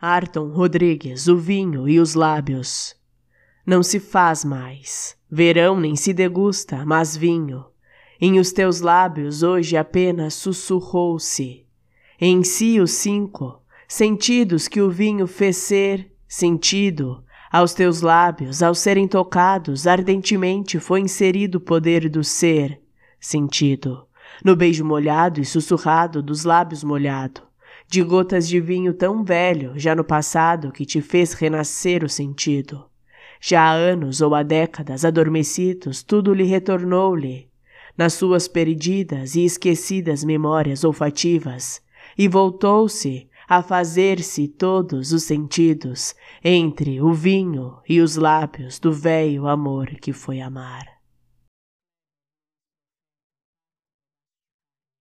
Arton Rodrigues, o vinho e os lábios. Não se faz mais, verão nem se degusta, mas vinho. Em os teus lábios hoje apenas sussurrou-se. Em si os cinco sentidos que o vinho fez ser, sentido, aos teus lábios, ao serem tocados, ardentemente foi inserido o poder do ser, sentido, no beijo molhado e sussurrado dos lábios molhado, de gotas de vinho tão velho, já no passado, que te fez renascer o sentido. Já há anos ou há décadas adormecidos, tudo lhe retornou-lhe, nas suas perdidas e esquecidas memórias olfativas, e voltou-se a fazer-se todos os sentidos entre o vinho e os lábios do velho amor que foi amar.